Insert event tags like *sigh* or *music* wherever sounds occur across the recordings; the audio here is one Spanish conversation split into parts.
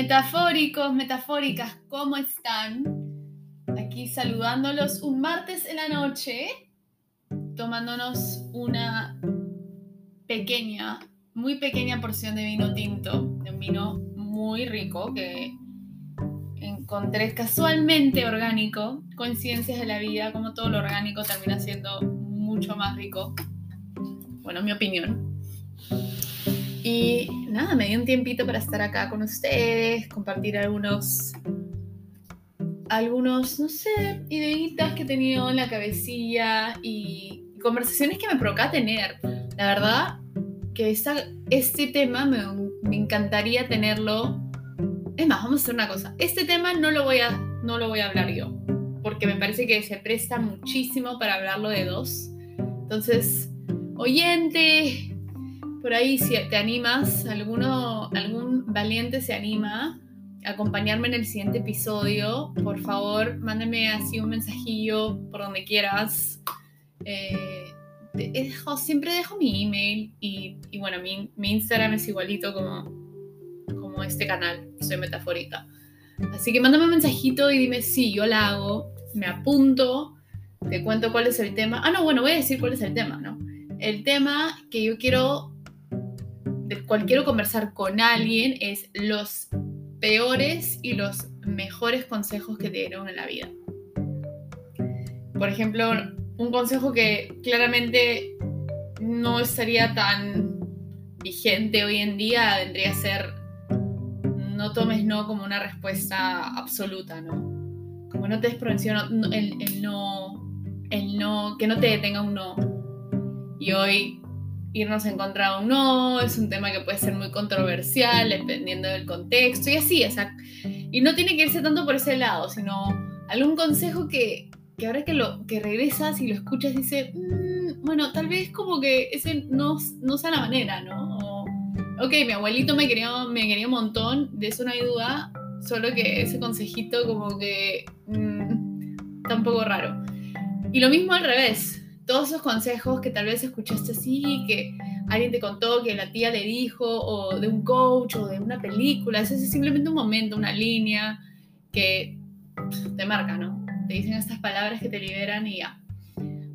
Metafóricos, metafóricas, ¿cómo están? Aquí saludándolos un martes en la noche, tomándonos una pequeña, muy pequeña porción de vino tinto, de un vino muy rico que encontré casualmente orgánico, coincidencias de la vida, como todo lo orgánico termina siendo mucho más rico. Bueno, mi opinión. Y nada, me di un tiempito para estar acá con ustedes, compartir algunos, algunos, no sé, ideitas que he tenido en la cabecilla y conversaciones que me provoca tener. La verdad que este tema me, me encantaría tenerlo. Es más, vamos a hacer una cosa. Este tema no lo voy a, no lo voy a hablar yo, porque me parece que se presta muchísimo para hablarlo de dos. Entonces, oyente, por ahí si te animas, alguno, algún valiente se anima a acompañarme en el siguiente episodio, por favor, mándame así un mensajillo por donde quieras. Eh, siempre dejo mi email y, bueno, mi, Instagram es igualito como, como este canal, soy metafórica. Así que mándame un mensajito y dime si yo la hago, me apunto, te cuento cuál es el tema. Ah, no, bueno, voy a decir cuál es el tema, ¿no? El tema que yo quiero del cual quiero conversar con alguien es los peores y los mejores consejos que te dieron en la vida. Por ejemplo, un consejo que claramente no estaría tan vigente hoy en día vendría a ser no tomes no como una respuesta absoluta, ¿no? Como no te des el, el no, el no, que no te detenga un no. Y hoy irnos en contra un no, es un tema que puede ser muy controversial dependiendo del contexto y así, o sea, y no tiene que irse tanto por ese lado, sino algún consejo que, que ahora que, lo, que regresas y lo escuchas dice, mm, bueno, tal vez como que ese no, no sea la manera, ¿no? ok, mi abuelito me quería, me quería un montón, de eso no hay duda, solo que ese consejito como que mm, está un poco raro. Y lo mismo al revés, todos esos consejos que tal vez escuchaste así, que alguien te contó, que la tía le dijo, o de un coach, o de una película, ese es simplemente un momento, una línea que te marca, ¿no? Te dicen estas palabras que te liberan y ya.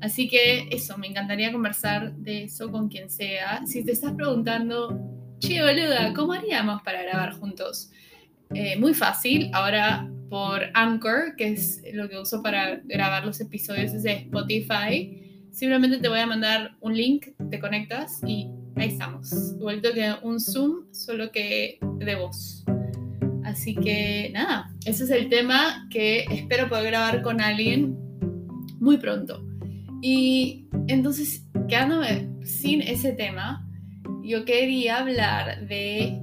Así que eso, me encantaría conversar de eso con quien sea. Si te estás preguntando, che, boluda, ¿cómo haríamos para grabar juntos? Eh, muy fácil, ahora por Anchor, que es lo que uso para grabar los episodios desde Spotify Simplemente te voy a mandar un link, te conectas y ahí estamos. Igualito que un Zoom, solo que de voz. Así que nada, ese es el tema que espero poder grabar con alguien muy pronto. Y entonces, quedándome sin ese tema, yo quería hablar de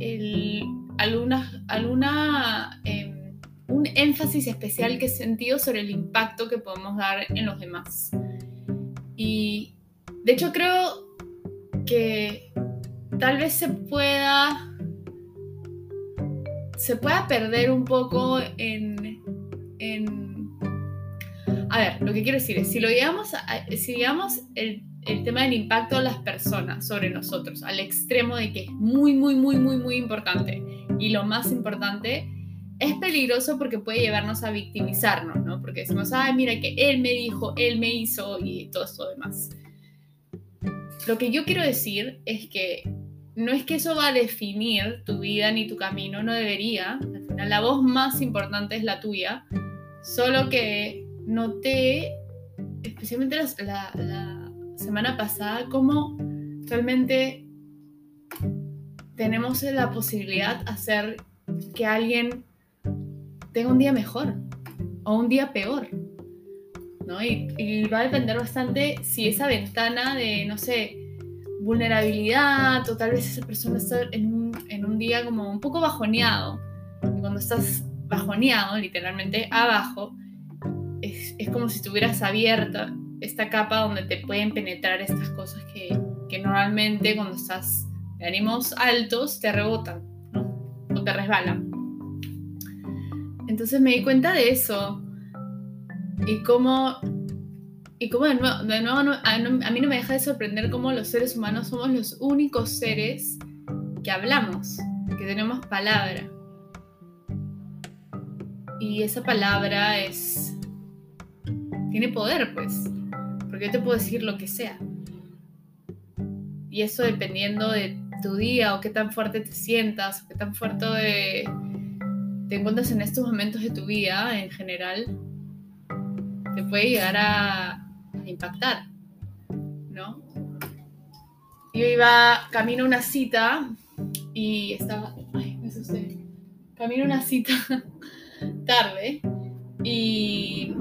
el, alguna, alguna em, un énfasis especial que he sentido sobre el impacto que podemos dar en los demás. Y de hecho creo que tal vez se pueda se pueda perder un poco en, en a ver, lo que quiero decir es, si lo llevamos, si llevamos el, el, tema del impacto de las personas sobre nosotros al extremo de que es muy, muy, muy, muy, muy importante y lo más importante, es peligroso porque puede llevarnos a victimizarnos, ¿no? Porque decimos, ay, mira que él me dijo, él me hizo y todo esto demás. Lo que yo quiero decir es que no es que eso va a definir tu vida ni tu camino, no debería. Al final, la voz más importante es la tuya. Solo que noté, especialmente la, la semana pasada, cómo realmente tenemos la posibilidad de hacer que alguien tenga un día mejor o un día peor. ¿no? Y, va a depender bastante si esa ventana de, no sé, vulnerabilidad o tal vez esa persona está en un, en un día como un poco bajoneado. Y cuando estás bajoneado, literalmente abajo, es, es como si estuvieras abierta esta capa donde te pueden penetrar estas cosas que, que normalmente cuando estás de ánimos altos te rebotan ¿no? o te resbalan. Entonces me di cuenta de eso. Y cómo, y cómo de nuevo, de nuevo a, mí no me deja de sorprender cómo los seres humanos somos los únicos seres que hablamos, que tenemos palabra. y esa palabra es... tiene poder, pues, porque yo te puedo decir lo que sea. Y eso dependiendo de tu día o qué tan fuerte te sientas o qué tan fuerte te encuentras en estos momentos de tu vida en general, te puede llegar a impactar, ¿no? Yo iba camino una cita y estaba, ay, me asusté, camino una cita *laughs* tarde y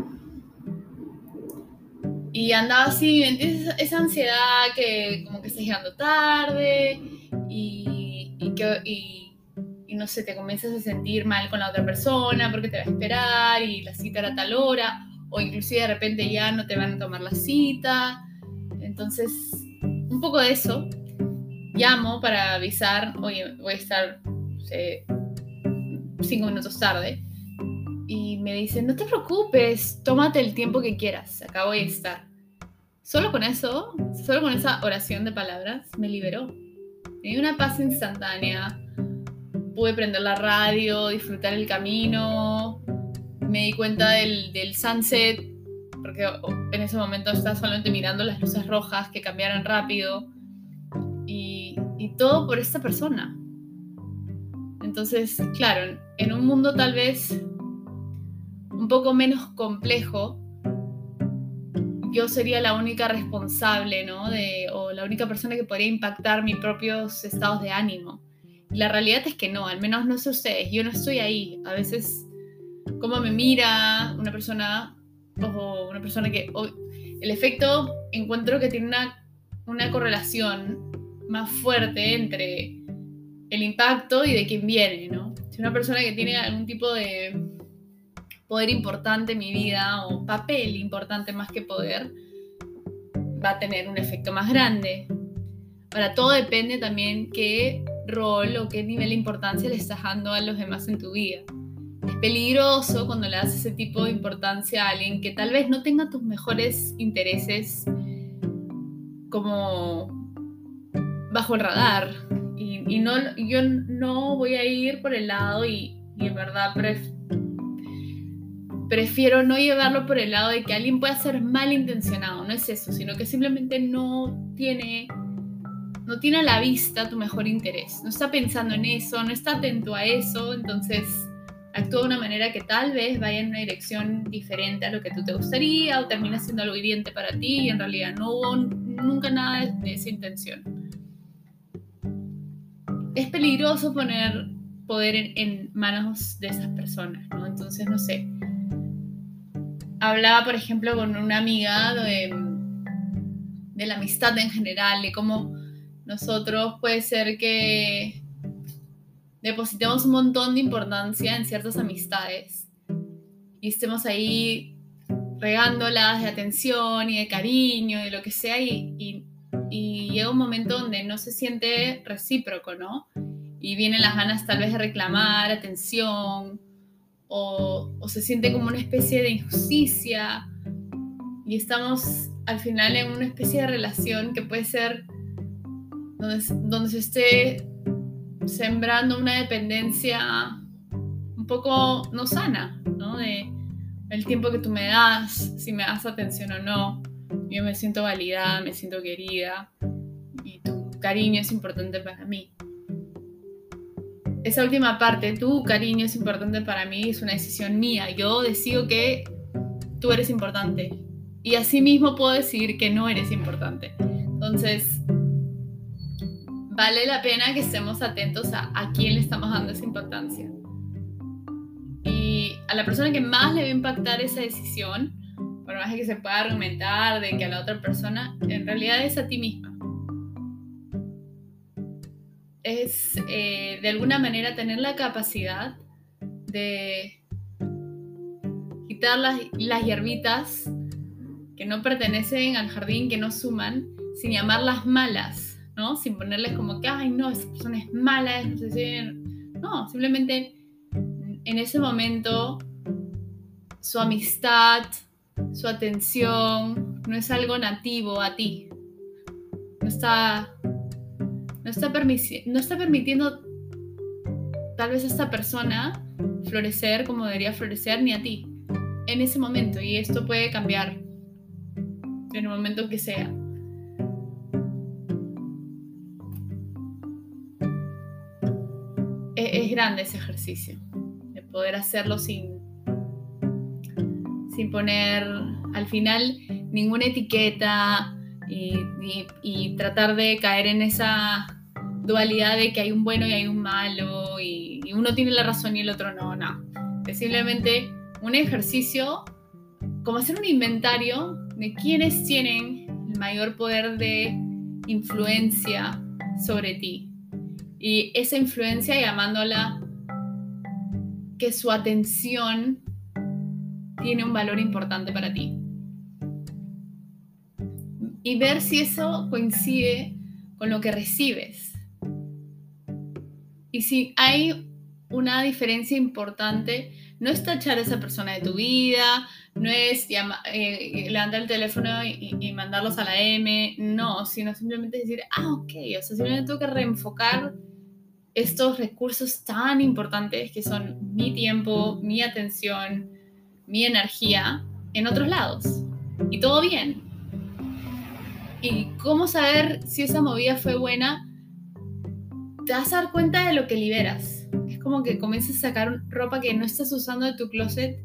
y andaba así, esa, esa ansiedad que como que estás llegando tarde y, que y, no sé, te comienzas a sentir mal con la otra persona porque te va a esperar y la cita era tal hora o inclusive de repente ya no te van a tomar la cita. Entonces, un poco de eso. Llamo para avisar, oye, voy a estar cinco minutos tarde. Y me dicen, no te preocupes, tómate el tiempo que quieras, acá voy a estar. Solo con eso, solo con esa oración de palabras, me liberó. Tenía una paz instantánea. Pude prender la radio, disfrutar el camino, me di cuenta del, del sunset, porque en ese momento estaba solamente mirando las luces rojas que cambiaran rápido. Y, y todo por esta persona. Entonces, claro, en un mundo tal vez un poco menos complejo, yo sería la única responsable, ¿no? De, o la única persona que podría impactar mis propios estados de ánimo. La realidad es que no, al menos no sé ustedes, yo no estoy ahí. A veces cómo me mira una persona o una persona que... el efecto encuentro que tiene una, una correlación más fuerte entre el impacto y de quién viene, ¿no? Si una persona que tiene algún tipo de poder importante en mi vida o papel importante más que poder, va a tener un efecto más grande. Ahora, todo depende también qué rol o qué nivel de importancia le estás dando a los demás en tu vida es peligroso cuando le das ese tipo de importancia a alguien que tal vez no tenga tus mejores intereses como bajo el radar. Y, no, yo no voy a ir por el lado y, en verdad prefiero no llevarlo por el lado de que alguien pueda ser malintencionado, no es eso, sino que simplemente no tiene no tiene a la vista tu mejor interés, no está pensando en eso, no está atento a eso, entonces actúa de una manera que tal vez vaya en una dirección diferente a lo que tú te gustaría o termina siendo algo hiriente para ti y en realidad no hubo nunca nada de, esa intención. Es peligroso poner poder en, manos de esas personas, ¿no? Entonces, no sé. Hablaba, por ejemplo, con una amiga de, de la amistad en general, de cómo nosotros puede ser que depositemos un montón de importancia en ciertas amistades y estemos ahí regándolas de atención y de cariño y de lo que sea y, y, llega un momento donde no se siente recíproco, ¿no? Y vienen las ganas tal vez de reclamar atención o, o se siente como una especie de injusticia y estamos al final en una especie de relación que puede ser donde, donde se esté sembrando una dependencia un poco no sana, ¿no? De el tiempo que tú me das, si me das atención o no. Yo me siento validada, me siento querida y tu cariño es importante para mí. Esa última parte, tu cariño es importante para mí, es una decisión mía. Yo decido que tú eres importante y así mismo puedo decidir que no eres importante. Entonces, vale la pena que estemos atentos a, a quién le estamos dando esa importancia. Y a la persona que más le va a impactar esa decisión, por más que se pueda argumentar de que a la otra persona, en realidad es a ti misma. Es eh, de alguna manera tener la capacidad de quitar las, las hierbitas que no pertenecen al jardín, que no suman, sin llamarlas malas ¿no? Sin ponerles como que, ay, no, esa persona es mala, no sé si... No, simplemente en ese momento su amistad, su atención, no es algo nativo a ti. No está, no está, no está permitiendo tal vez a esta persona florecer como debería florecer ni a ti en ese momento y esto puede cambiar en el momento que sea. Grande ese ejercicio, de poder hacerlo sin, sin poner al final ninguna etiqueta y, tratar de caer en esa dualidad de que hay un bueno y hay un malo y, uno tiene la razón y el otro no, no. Es simplemente un ejercicio como hacer un inventario de quiénes tienen el mayor poder de influencia sobre ti. Y esa influencia llamándola que su atención tiene un valor importante para ti. Y ver si eso coincide con lo que recibes. Y si hay una diferencia importante, no es tachar a esa persona de tu vida, no es eh, levantar el teléfono y, mandarlos a la M, no, sino simplemente decir, ah, ok, o sea, simplemente tengo que reenfocar estos recursos tan importantes que son mi tiempo, mi atención, mi energía en otros lados. Y todo bien. ¿Y cómo saber si esa movida fue buena? te vas a dar cuenta de lo que liberas. Es como que comienzas a sacar ropa que no estás usando de tu closet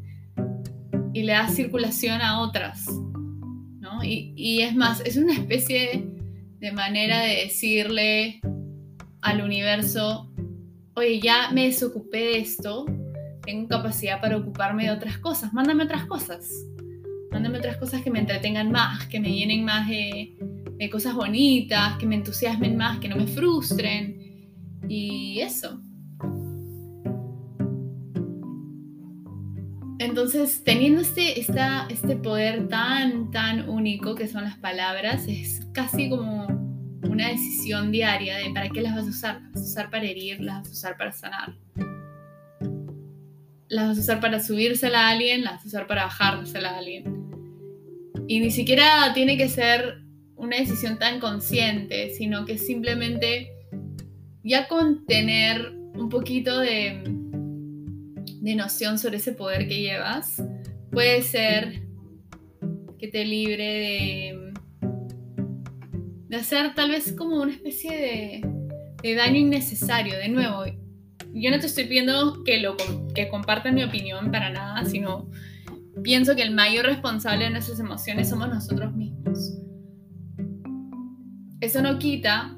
y le das circulación a otras. ¿no? Y, y es más, es una especie de manera de decirle al universo, oye, ya me desocupé de esto, tengo capacidad para ocuparme de otras cosas, mándame otras cosas. Mándame otras cosas que me entretengan más, que me llenen más de, cosas bonitas, que me entusiasmen más, que no me frustren. Y eso. Entonces, teniendo este, este poder tan, tan único que son las palabras, es casi como una decisión diaria de para qué las vas a usar. Las vas a usar para herir, las vas a usar para sanar. Las vas a usar para subírsela a alguien, las vas a usar para bajársela a alguien. Y ni siquiera tiene que ser una decisión tan consciente, sino que simplemente ya con tener un poquito de, de noción sobre ese poder que llevas, puede ser que te libre de, de hacer tal vez como una especie de, de daño innecesario. De nuevo, yo no te estoy pidiendo que, lo, que compartan mi opinión para nada, sino pienso que el mayor responsable de nuestras emociones somos nosotros mismos. Eso no quita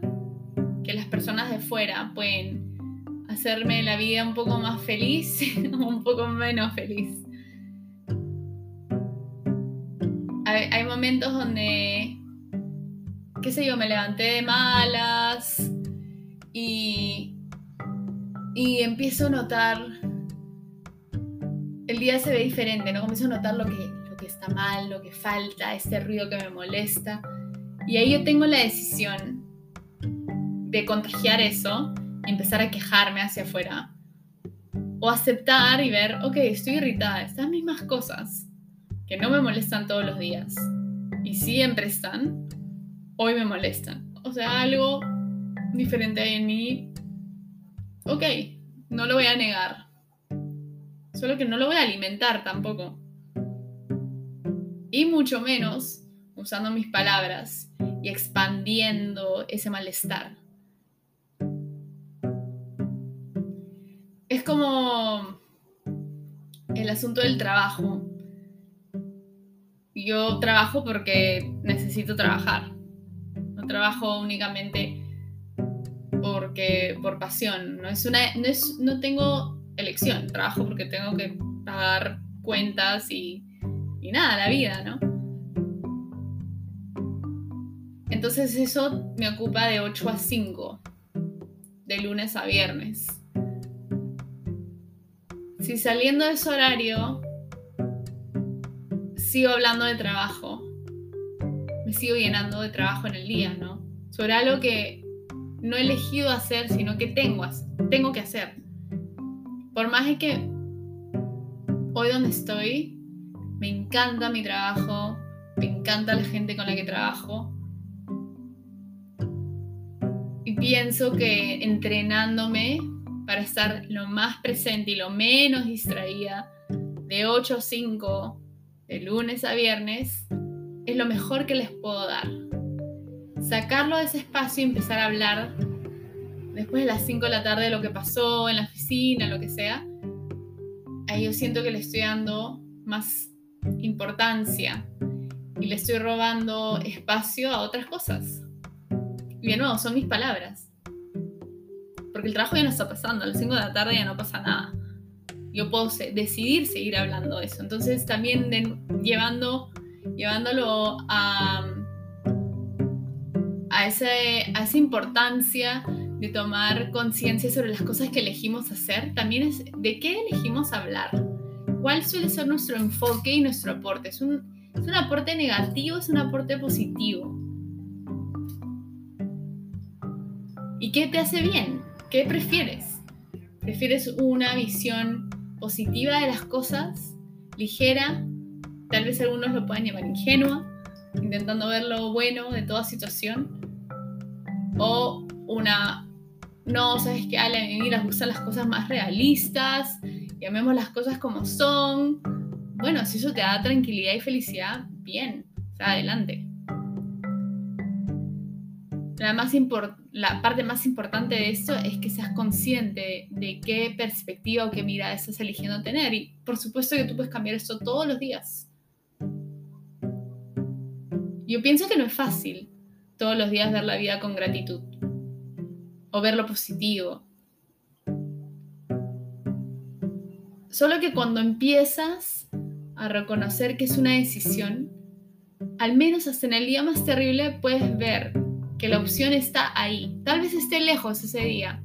que las personas de fuera pueden hacerme la vida un poco más feliz o *laughs* un poco menos feliz. Hay, momentos donde, qué sé yo, me levanté de malas y, y empiezo a notar, el día se ve diferente, ¿no? Comienzo a notar lo que, lo que está mal, lo que falta, este ruido que me molesta. Y ahí yo tengo la decisión de contagiar eso empezar a quejarme hacia afuera. O aceptar y ver, ok, estoy irritada, estas mismas cosas que no me molestan todos los días y siempre están, hoy me molestan. O sea, algo diferente hay en mí. Ok, no lo voy a negar. Solo que no lo voy a alimentar tampoco. Y mucho menos usando mis palabras y expandiendo ese malestar. es como el asunto del trabajo. Yo trabajo porque necesito trabajar. Trabajo únicamente porque por pasión. No es una, no, es, no tengo elección. Trabajo porque tengo que pagar cuentas y, y nada, la vida, ¿no? Entonces eso me ocupa de 8 a 5, de lunes a viernes si saliendo de ese horario sigo hablando de trabajo, me sigo llenando de trabajo en el día, ¿no? Sobre algo que no he elegido hacer, sino que tengo, tengo que hacer. Por más de que hoy donde estoy, me encanta mi trabajo, me encanta la gente con la que trabajo. Y pienso que entrenándome para estar lo más presente y lo menos distraída de 8 a 5, de lunes a viernes, es lo mejor que les puedo dar. Sacarlo de ese espacio y empezar a hablar después de las 5 de la tarde de lo que pasó en la oficina, lo que sea, ahí yo siento que le estoy dando más importancia y le estoy robando espacio a otras cosas. Y de nuevo, son mis palabras. Porque el trabajo ya no está pasando, a las 5 de la tarde ya no pasa nada. Yo puedo decidir seguir hablando de eso. Entonces también llevando, llevándolo a, a, ese, a esa importancia de tomar conciencia sobre las cosas que elegimos hacer, también es de qué elegimos hablar. ¿Cuál suele ser nuestro enfoque y nuestro aporte? ¿Es un, ¿Es un aporte negativo? ¿Es un aporte positivo? ¿Y qué te hace bien? ¿Qué prefieres? ¿Prefieres una visión positiva de las cosas, ligera? Tal vez algunos lo puedan llamar ingenua, intentando ver lo bueno de toda situación. O una, no, sabes que a mí las gustan las cosas más realistas, llamemos las cosas como son, bueno, si eso te da tranquilidad y felicidad, bien, o sea, adelante. La, más la parte más importante de esto es que seas consciente de, qué perspectiva o qué mirada estás eligiendo tener. Y por supuesto que tú puedes cambiar esto todos los días. Yo pienso que no es fácil todos los días ver la vida con gratitud o ver lo positivo. Solo que cuando empiezas a reconocer que es una decisión, al menos hasta en el día más terrible puedes ver que la opción está ahí. Tal vez esté lejos ese día.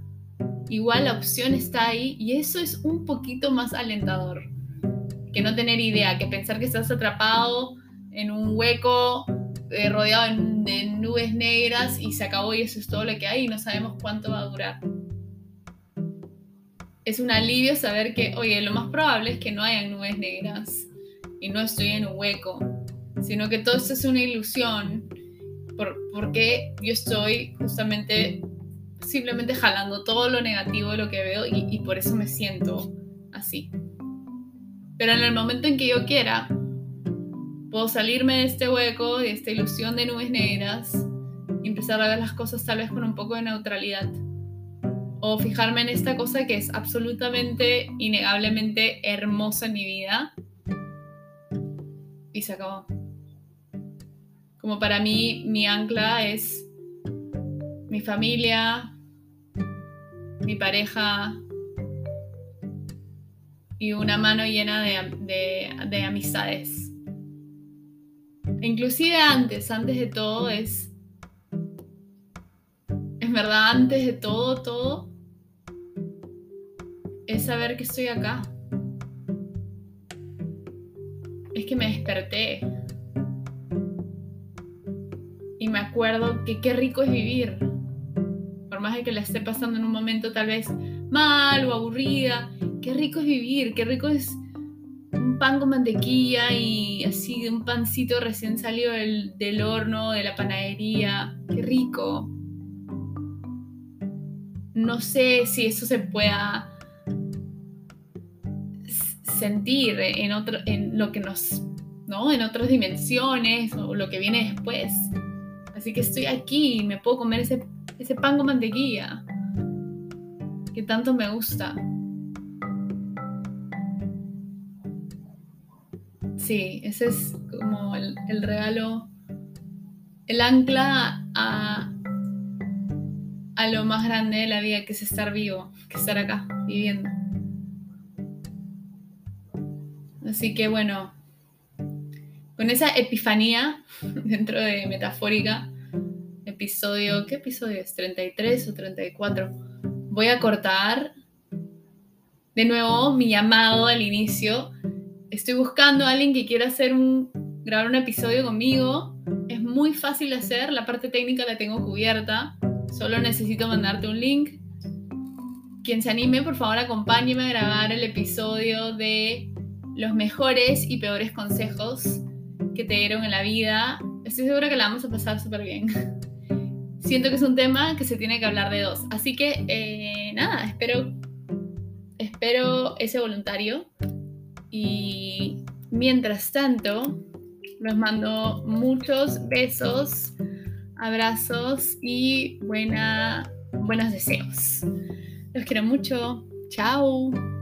Igual la opción está ahí y eso es un poquito más alentador que no tener idea, que pensar que estás atrapado en un hueco eh, rodeado de nubes negras y se acabó y eso es todo lo que hay y no sabemos cuánto va a durar. Es un alivio saber que, oye, lo más probable es que no haya nubes negras y no estoy en un hueco, sino que todo esto es una ilusión, porque yo estoy justamente simplemente jalando todo lo negativo de lo que veo y por eso me siento así. Pero en el momento en que yo quiera, puedo salirme de este hueco, de esta ilusión de nubes negras y empezar a ver las cosas tal vez con un poco de neutralidad. O fijarme en esta cosa que es absolutamente, innegablemente hermosa en mi vida y se acabó. Como para mí mi ancla es mi familia, mi pareja y una mano llena de, amistades. Inclusive antes, antes de todo es, es verdad, antes de todo, todo, es saber que estoy acá es que me desperté. Y me acuerdo que qué rico es vivir. Por más de que la esté pasando en un momento tal vez mal o aburrida, qué rico es vivir, qué rico es pan con mantequilla y así un pancito recién salido del, del horno, de la panadería. Qué rico. No sé si eso se pueda sentir en, otro, en lo que nos, ¿no? En otras dimensiones o lo que viene después. Así que estoy aquí y me puedo comer ese, ese pan con mantequilla que tanto me gusta. Sí, ese es como el, regalo, el ancla a, a lo más grande de la vida, que es estar vivo, que estar acá, viviendo. Así que bueno, con esa epifanía *laughs* dentro de Metafórica, episodio, ¿qué episodio es? ¿33 o 34? Voy a cortar de nuevo mi llamado al inicio. Estoy buscando a alguien que quiera hacer un, grabar un episodio conmigo. Es muy fácil de hacer, la parte técnica la tengo cubierta. Solo necesito mandarte un link. Quien se anime, por favor, acompáñeme a grabar el episodio de los mejores y peores consejos que te dieron en la vida. Estoy segura que la vamos a pasar súper bien. *laughs* Siento que es un tema que se tiene que hablar de dos. Así que, eh, nada, espero pero ese voluntario. Y mientras tanto, les mando muchos besos, abrazos y buenos deseos. Los quiero mucho. Chao.